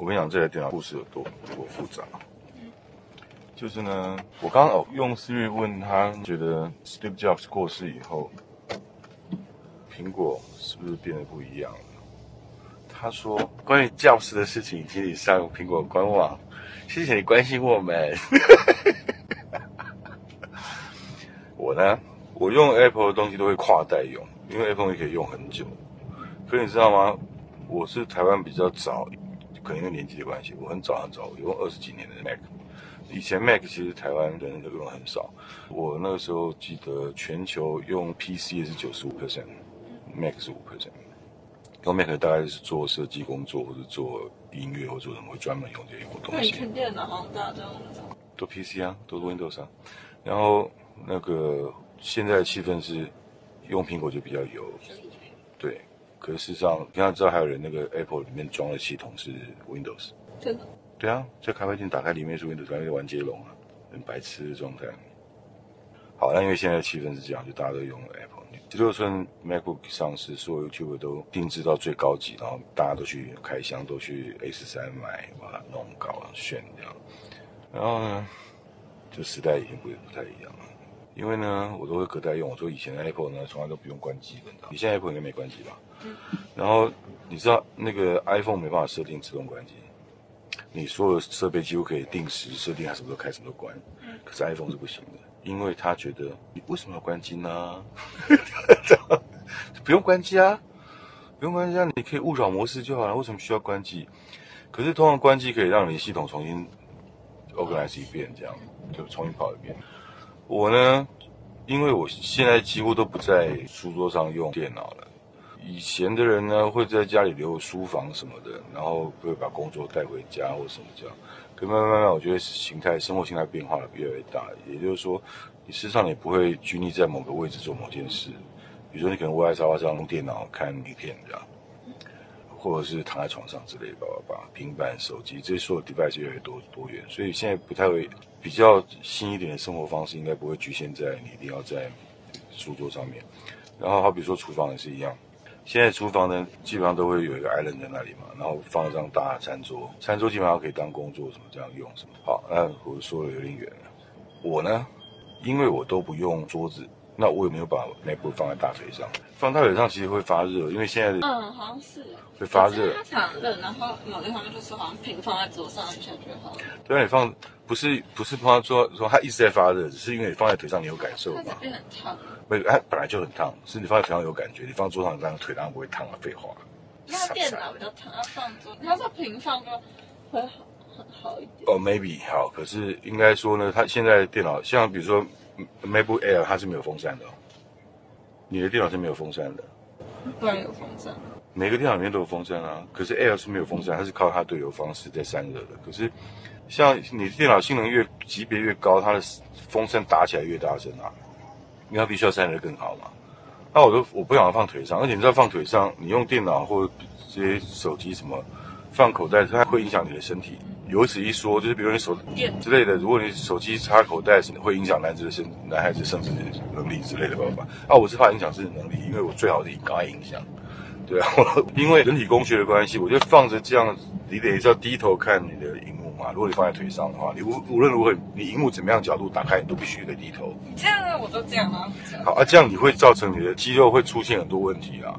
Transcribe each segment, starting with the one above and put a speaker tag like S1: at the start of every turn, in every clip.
S1: 我跟你讲，这台电脑故事有多多复杂。就是呢，我刚刚哦用 Siri 问他，觉得 Steve Jobs 过世以后，苹果是不是变得不一样了？他说，关于 Jobs 的事情，请你上苹果官网。谢谢你关心我们。我呢，我用 Apple 的东西都会跨代用，因为 Apple 也可以用很久。可你知道吗？我是台湾比较早，可能年纪的关系，我很早很早我用二十几年的 Mac。以前 Mac 其实台湾人都用很少。我那个时候记得全球用 PC 也是九十五 percent，Mac 是五 percent。用 Mac 大概是做设计工作或者做音乐或做什么，会专门用这些东西。
S2: 那以前电脑好像大家都用。
S1: 都 PC 啊，都 Windows 啊。然后那个现在的气氛是用苹果就比较油，对。可是事实上，你要知道还有人那个 Apple 里面装的系统是 Windows。
S2: 真的？
S1: 对啊，在咖啡店打开里面是 Windows，在玩接龙啊，很白痴的状态。好，那因为现在气氛是这样，就大家都用 Apple。十六寸 MacBook 上市，所有 YouTube 都定制到最高级，然后大家都去开箱，都去 A 十三买，把它弄高炫这样。然后呢，就时代已经不不太一样了。因为呢，我都会隔代用。我说以前的 Apple 呢，从来都不用关机的。你现在 Apple 应该没关机吧？嗯。然后你知道那个 iPhone 没办法设定自动关机，你所有设备几乎可以定时设定，它什么时候开，什么时候关。嗯。可是 iPhone 是不行的，因为他觉得你为什么要关机呢？不用关机啊，不用关机啊，你可以勿扰模式就好了。为什么需要关机？可是通常关机可以让你系统重新 organize 一遍，这样就重新跑一遍。我呢，因为我现在几乎都不在书桌上用电脑了。以前的人呢，会在家里留书房什么的，然后会把工作带回家或什么这样。可慢慢慢慢，我觉得形态、生活形态变化了越来越大。也就是说，你事实上你不会拘泥在某个位置做某件事。比如说，你可能窝在沙发上用电脑看影片这样，或者是躺在床上之类的，叭叭叭，平板、手机这些所有 device 越来越多多元。所以现在不太会。比较新一点的生活方式，应该不会局限在你一定要在书桌上面。然后，好比说厨房也是一样，现在厨房呢，基本上都会有一个 island 在那里嘛，然后放一张大餐桌，餐桌基本上可以当工作什么这样用什么。好，那我说的有点远了。我呢，因为我都不用桌子。那我有没有把 MacBook 放在大腿上？放大腿上其实会发热，因为现在的
S2: 嗯，好像是
S1: 会发热。
S2: 它常热，然后某地方面就说好像平放在桌上一下就好了。
S1: 对啊，你放不是不是放在桌说它一直在发热，只是因为你放在腿上你有感受嘛？
S2: 它很烫。
S1: 没有，它本来就很烫，是你放在腿上有感觉，你放桌上当然腿当然不会烫了，废话。
S2: 那电脑比较烫，要放桌，它说平放就会好很好一点。哦
S1: ，maybe 好，可是应该说呢，它现在电脑像比如说。MacBook Air 它是没有风扇的，你的电脑是没有风扇的，
S2: 不然有风扇。
S1: 每个电脑里面都有风扇啊，可是 Air 是没有风扇，它是靠它对流方式在散热的。可是像你的电脑性能越级别越高，它的风扇打起来越大声啊，因为它必须要散热更好嘛。那我都我不想放腿上，而且你知道放腿上，你用电脑或这些手机什么放口袋，它会影响你的身体。有此一说，就是比如你手之类的，如果你手机插口袋，会影响男子的身、男孩子生殖能力之类的，办法。啊，我是怕影响生殖能力，因为我最好是赶快影响。对啊，因为人体工学的关系，我就放着这样，你得要低头看你的荧幕嘛。如果你放在腿上的话，你无无论如何，你荧幕怎么样角度打开，你都必须得低头。
S2: 这样啊，我都这样啊。
S1: 好啊，这样你会造成你的肌肉会出现很多问题啊。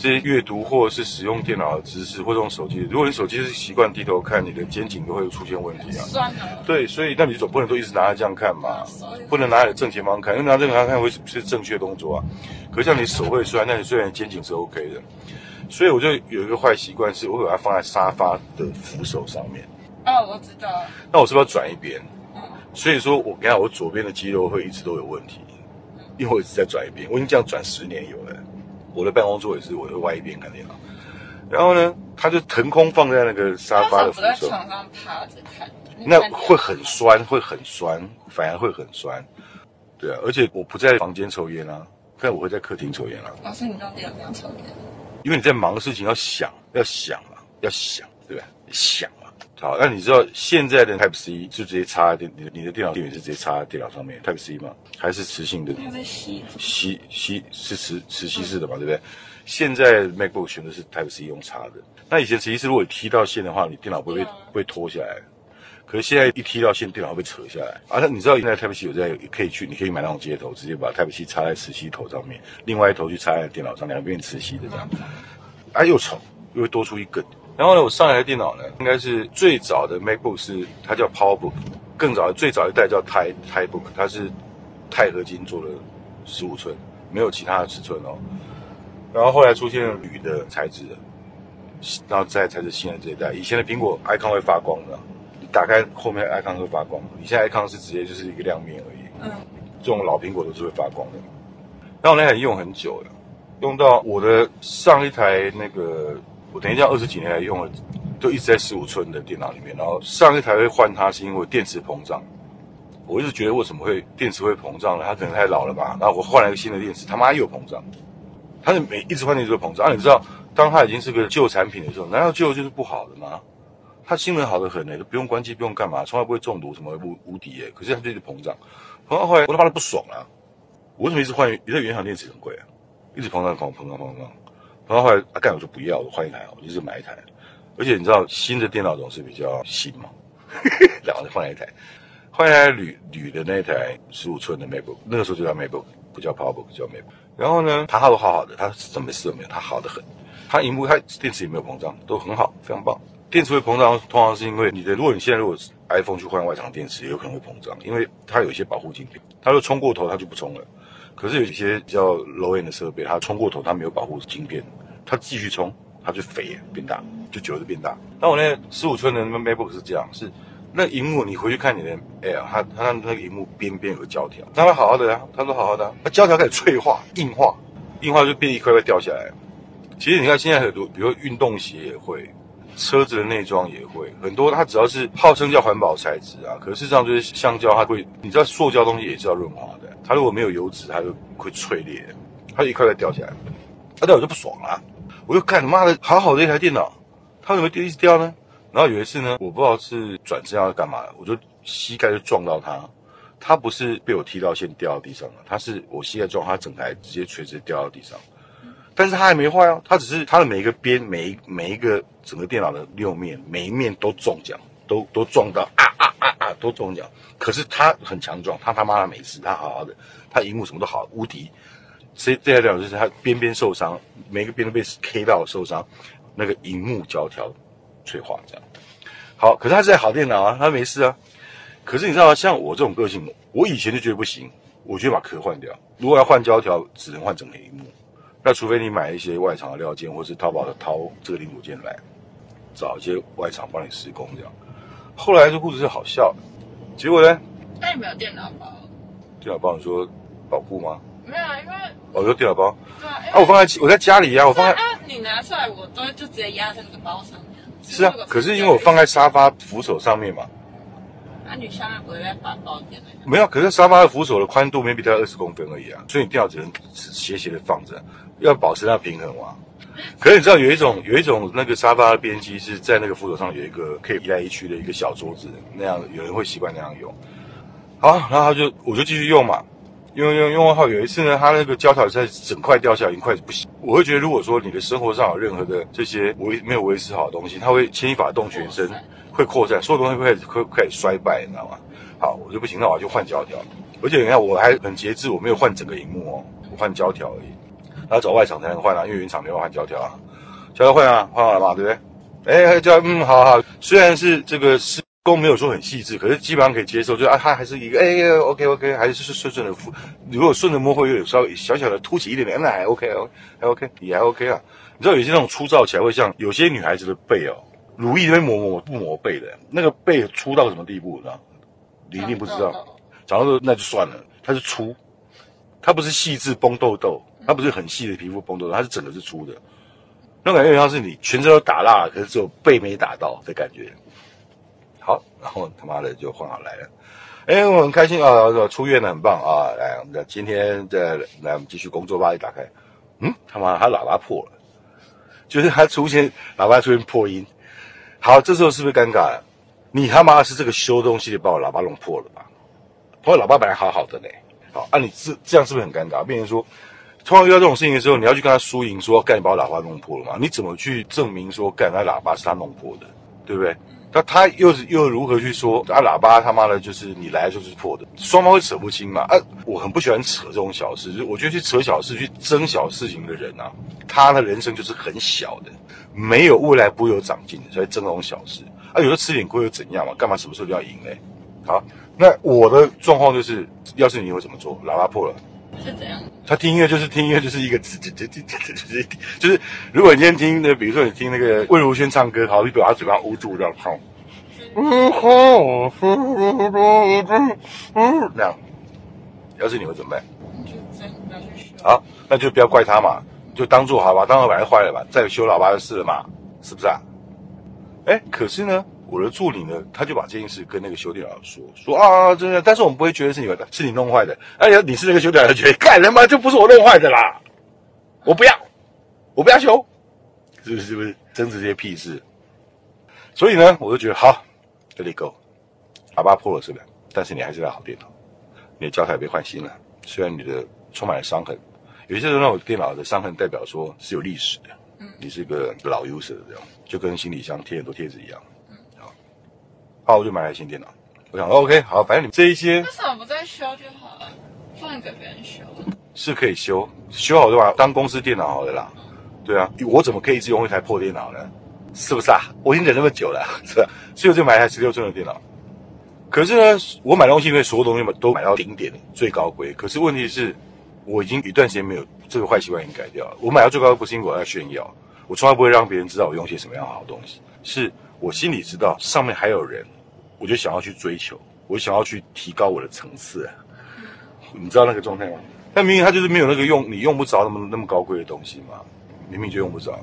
S1: 这些阅读或者是使用电脑的知识，或者用手机，如果你手机是习惯低头看，你的肩颈都会出现问题啊。
S2: 酸
S1: 对，所以那你总不能都一直拿着这样看嘛，不能拿着正前方看，因为拿正前方看会是正确动作啊。可是像你手会酸，那你虽然肩颈是 OK 的，所以我就有一个坏习惯，是我把它放在沙发的扶手上面。
S2: 哦，我知道。
S1: 那我是不是要转一边？嗯。所以说我你看我左边的肌肉会一直都有问题，因为我一直在转一边，我已经这样转十年有了。我的办公桌也是，我的外一边看电脑。然后呢，他就腾空放在那个沙发的扶手。
S2: 床上趴着看，
S1: 那会很酸，会很酸，反而会很酸。对啊，而且我不在房间抽烟啊，但我会在客厅抽烟啊。
S2: 老师，你到底要不要抽烟？
S1: 因为你在忙的事情要想，要想嘛，要想，对吧？想。好，那你知道现在的 Type C 就直接插电，你的你的电脑电源是直接插在电脑上面 Type C 吗？还是磁性的？
S2: 它在吸
S1: 吸吸是磁磁吸式的嘛，对不对？现在 MacBook 选的是 Type C 用插的，那以前磁吸式如果你踢到线的话，你电脑不会被
S2: 对啊
S1: 不会拖下来。可是现在一踢到线，电脑会被扯下来。啊，那你知道现在 Type C 有在可以去，你可以买那种接头，直接把 Type C 插在磁吸头上面，另外一头去插在电脑上，两边磁吸的这样。啊，又丑，又会多出一根。然后呢，我上一台电脑呢，应该是最早的 MacBook 是它叫 PowerBook，更早的最早一代叫 Ti TiBook，它是钛合金做的十五寸，没有其他的尺寸哦。然后后来出现了铝的材质的，然后再才是新的这一代。以前的苹果 icon 会发光的，你打开后面 icon 会发光，你现在 icon 是直接就是一个亮面而已。
S2: 嗯，
S1: 这种老苹果都是会发光的。然后那台用很久了，用到我的上一台那个，我等一下二十几年来用了，就一直在十五寸的电脑里面。然后上一台会换它是因为电池膨胀，我一直觉得为什么会电池会膨胀呢？它可能太老了吧。然后我换了一个新的电池，他妈又膨胀。它是每一直换电池都膨胀。啊，你知道，当它已经是个旧产品的时候，难道旧就是不好的吗？它性能好的很呢、都不用关机，不用干嘛，从来不会中毒，什么无无敌耶、可是它就一直膨胀，膨胀后来我他妈的不爽啊！我为什么一直换？你的原厂电池很贵啊，一直膨胀、膨膨胀、膨胀，膨胀后后来阿，干我就不要，我换一台，我就是买一台。而且你知道新的电脑总是比较新嘛，然后就换了一台，换一台铝铝的那一台十五寸的 MacBook，那个时候就叫 MacBook，不叫 PowerBook，叫 MacBook。然后呢，它都好好的，它什么事都没有，它好的很。它荧幕它电池也没有膨胀，都很好，非常棒。电池会膨胀，通常是因为你的，如果你现在如果 iPhone 去换外厂电池，也有可能会膨胀，因为它有一些保护晶片，它如果冲过头，它就不冲了。可是有一些比较 low end 的设备，它冲过头，它没有保护晶片，它继续冲，它就肥变大，就久了就变大。那我那十五寸的那 MacBook 是这样，是那荧幕你回去看你的 Air，它它那个荧幕边边有个胶条，它会好好的啊，它都好好的、啊，那胶条开始脆化、硬化，硬化就变一块块掉下来。其实你看现在很多，比如运动鞋也会，车子的内装也会，很多它只要是号称叫环保材质啊，可是事实上就是橡胶，它会，你知道塑胶东西也是要润滑的，它如果没有油脂，它就会脆裂，它一块块掉下来，那掉我就不爽了、我就看他妈的好好的一台电脑，它怎么掉一直掉呢？然后有一次呢，我不知道是转身要干嘛，我就膝盖就撞到它，它不是被我踢到线掉到地上了，它是我膝盖撞它整台直接垂直掉到地上。但是它还没坏哦，它只是它的每一个边，每一每一个整个电脑的六面，每一面都中奖，都都撞到啊啊啊啊，都中奖。可是它很强壮，它他妈的没事，它好好的，它荧幕什么都好，无敌。所以这台电脑就是它边边受伤，每个边都被 K 到受伤，那个荧幕胶条脆化这样。好，可是它是台好电脑啊，它没事啊。可是你知道吗？像我这种个性，我以前就觉得不行，我就把壳换掉。如果要换胶条，只能换整个荧幕。那除非你买一些外厂的料件，或是淘宝的淘这个零组件来，找一些外厂帮你施工这样。后来这故事是好笑的，结果呢，
S2: 那你没有电脑包？
S1: 电脑包你说保护吗？
S2: 没有啊，因为
S1: 哦，有电脑包
S2: 对啊，
S1: 啊，我放在我在家里呀、我放在
S2: 啊，你拿出来我都就直接压在那个包上面。
S1: 是啊，可是因为我放在沙发扶手上面嘛，
S2: 那你下面不会再把包垫那个？
S1: 没有，可是沙发的扶手的宽度 maybe 大概二十公分而已啊，所以你掉只能斜斜的放着，要保持它平衡啊。可是你知道有一种有一种那个沙发的边机是在那个扶手上有一个可以移来移去的一个小桌子，那样有人会习惯那样用。好，然后他就我就继续用嘛，用用用后有一次呢，它那个胶条在整块掉下来，已经快不行。我会觉得，如果说你的生活上有任何的这些维没有维持好的东西，它会牵一发动全身，会扩散，所有东西会开始会开始衰败，你知道吗？好，我就不行，那我就换胶条。而且你看，我还很节制，我没有换整个荧幕哦，我换胶条而已。然后找外厂才能换啊，因为原厂没有换胶条啊。胶条换啊，换好了嘛，对不对？哎，胶嗯，好好。虽然是这个是工没有说很细致，可是基本上可以接受，就啊，它还是一个哎，OK OK，还是顺顺的扶。如果顺着摸会有稍微小小的凸起一点点，那还 OK 还 OK 也还 OK 啊。你知道有些那种粗糙起来会像有些女孩子的背哦，乳液这边磨磨不磨背的，那个背粗到什么地步，你知道？你一定不知道。长痘痘那就算了，它是粗，它不是细致崩痘痘，它不是很细的皮肤崩痘痘，它是整个是粗的，那感觉像是你全身都打蜡，可是只有背没打到的感觉。好，然后他妈的就换好来了，哎，我很开心啊，出院了，很棒啊！来，我们今天再来，我们继续工作吧。一打开，嗯，他妈，他喇叭破了，就是他出现喇叭出现破音。好，这时候是不是尴尬？你他妈是这个修东西的，把我喇叭弄破了吧？我喇叭本来好好的呢，好啊，你这这样是不是很尴尬？变成说，通常遇到这种事情的时候，你要去跟他输赢，说干你把我喇叭弄破了嘛？你怎么去证明说干那喇叭是他弄破的，对不对？那他又是又如何去说啊？喇叭他妈的，就是你来就是破的，双方会扯不清嘛？啊，我很不喜欢扯这种小事，就我觉得去扯小事、去争小事情的人啊，他的人生就是很小的，没有未来不会有长进的，所以争这种小事啊，有时候吃点亏又怎样嘛？干嘛什么时候都要赢嘞？好，那我的状况就是，要是你会怎么做？喇叭破了。
S2: 是怎样？
S1: 他听音乐就是听音乐，就是一个字，就就就就就是，如果你今天听那，比如说你听那个魏如萱唱歌，好，你把他嘴巴捂住这样唱，嗯哼，嗯哼那样，要是你会怎么办？就这样，不要去学。好，那就不要怪他嘛，就当做好吧，当做把它坏了吧，再修喇叭的事了嘛，是不是啊？哎，可是呢？我的助理呢，他就把这件事跟那个修电脑说说啊，真的，但是我们不会觉得是你的，是你弄坏的。哎呀，你是那个修电脑，觉得干他妈就不是我弄坏的啦，我不要，我不要修，是不是？是不是争执这些屁事？所以呢，我就觉得好，Let it go，喇叭破了是吧，但是你还是台好电脑，你的胶带被换新了，虽然你的充满了伤痕，有些人那种电脑的伤痕代表说是有历史的，嗯，你是个老 user 这样，就跟行李箱贴很多贴纸一样。好，我就买台新电脑。我想，OK，好，反正你这一些，
S2: 为什么不再修就好了？放给别人修
S1: 是可以修，修好就把当公司电脑好了啦。对啊，我怎么可以一直用一台破电脑呢？是不是啊？我已经忍那么久了，是吧？所以我就买一台十六寸的电脑。可是呢，我买东西因为所有东西嘛都买到顶点最高规。可是问题是，我已经一段时间没有这个坏习惯，已经改掉了。我买到最高不是因为我要炫耀，我从来不会让别人知道我用些什么样好东西，是。我心里知道上面还有人，我就想要去追求，我想要去提高我的层次。你知道那个状态吗？但明明他就是没有那个用，你用不着那么那么高贵的东西嘛，明明就用不着。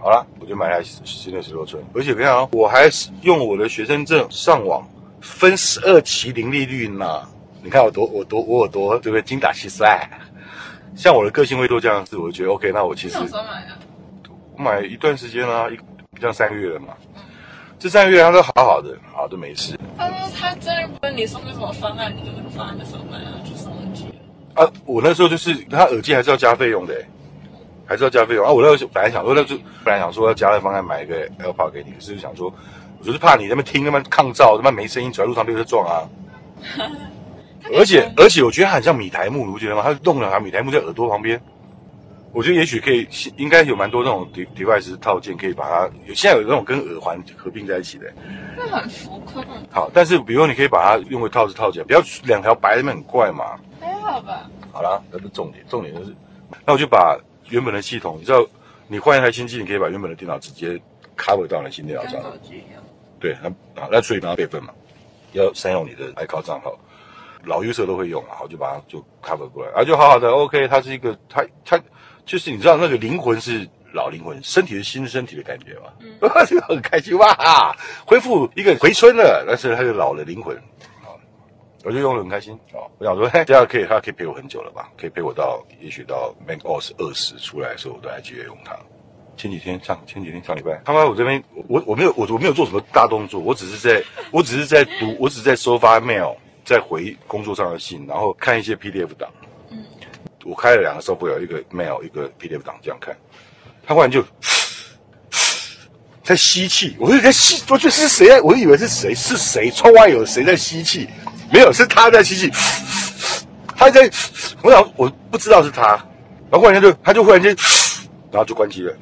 S1: 好了，我就买台新的十六寸，而且你看啊，我还是用我的学生证上网分十二期零利率呢。你看我多我多我有多对不对？精打细算。像我的个性会做这样子，我就觉得 OK。那我其实
S2: 买的？
S1: 我买一段时间啦，一像三个月了嘛。这三个月他都好好的，好都没事。
S2: 他说他真的问你送个什么方案，你就那个方案的时候买啊，就送耳机。
S1: 啊，我那时候就是他耳机还是要加费用的，还是要加费用啊。我那时候本来想说，那就本来想说要加了方案买一个 AirPod 给你，可是想说，我就是怕你那边听那边抗噪，他妈没声音，走在路上被车撞啊。而且而且我觉得很像米台木，你不觉得吗？他弄了，米台木在耳朵旁边。我觉得也许可以，应该有蛮多那种 device 套件可以把它，现在有那种跟耳环合并在一起的，
S2: 那很浮夸。
S1: 好，但是比如你可以把它用个套子套起来，不要两条白的那很怪嘛。
S2: 还好吧。
S1: 好了，那不是重点，重点就是，那我就把原本的系统，你知道，你换一台新机，你可以把原本的电脑直接 cover 到你新电脑上。对，那啊，那所以你要备份嘛，要善用你的 iCloud 账号，老 user 都会用嘛，我就把它就 cover 过来，啊，就好好的，OK，它是一个，它它。就是你知道那个灵魂是老灵魂，身体是新身体的感觉嘛？嗯，就很开心哇，恢复一个回春了，但是它就老了灵魂啊，我就用的很开心啊。我想说，嘿，这样可以，他可以陪我很久了吧？可以陪我到也许到 MacOS 二十出来的时候，我都还继续用它。前几天上前几天上礼拜，他妈我这边我我没有我我没有做什么大动作，我只是在我只是在读，我只是在收发 mail，在回工作上的信，然后看一些 PDF 档。嗯我开了两个 software，一个 mail，一个 PDF 档，这样看，他忽然就在吸气，我就在吸，我觉得是谁？我以为是谁？是谁？窗外有谁在吸气？没有，是他在吸气。他在，我想我不知道是他，然后忽然间就，他就忽然间，然后就关机了。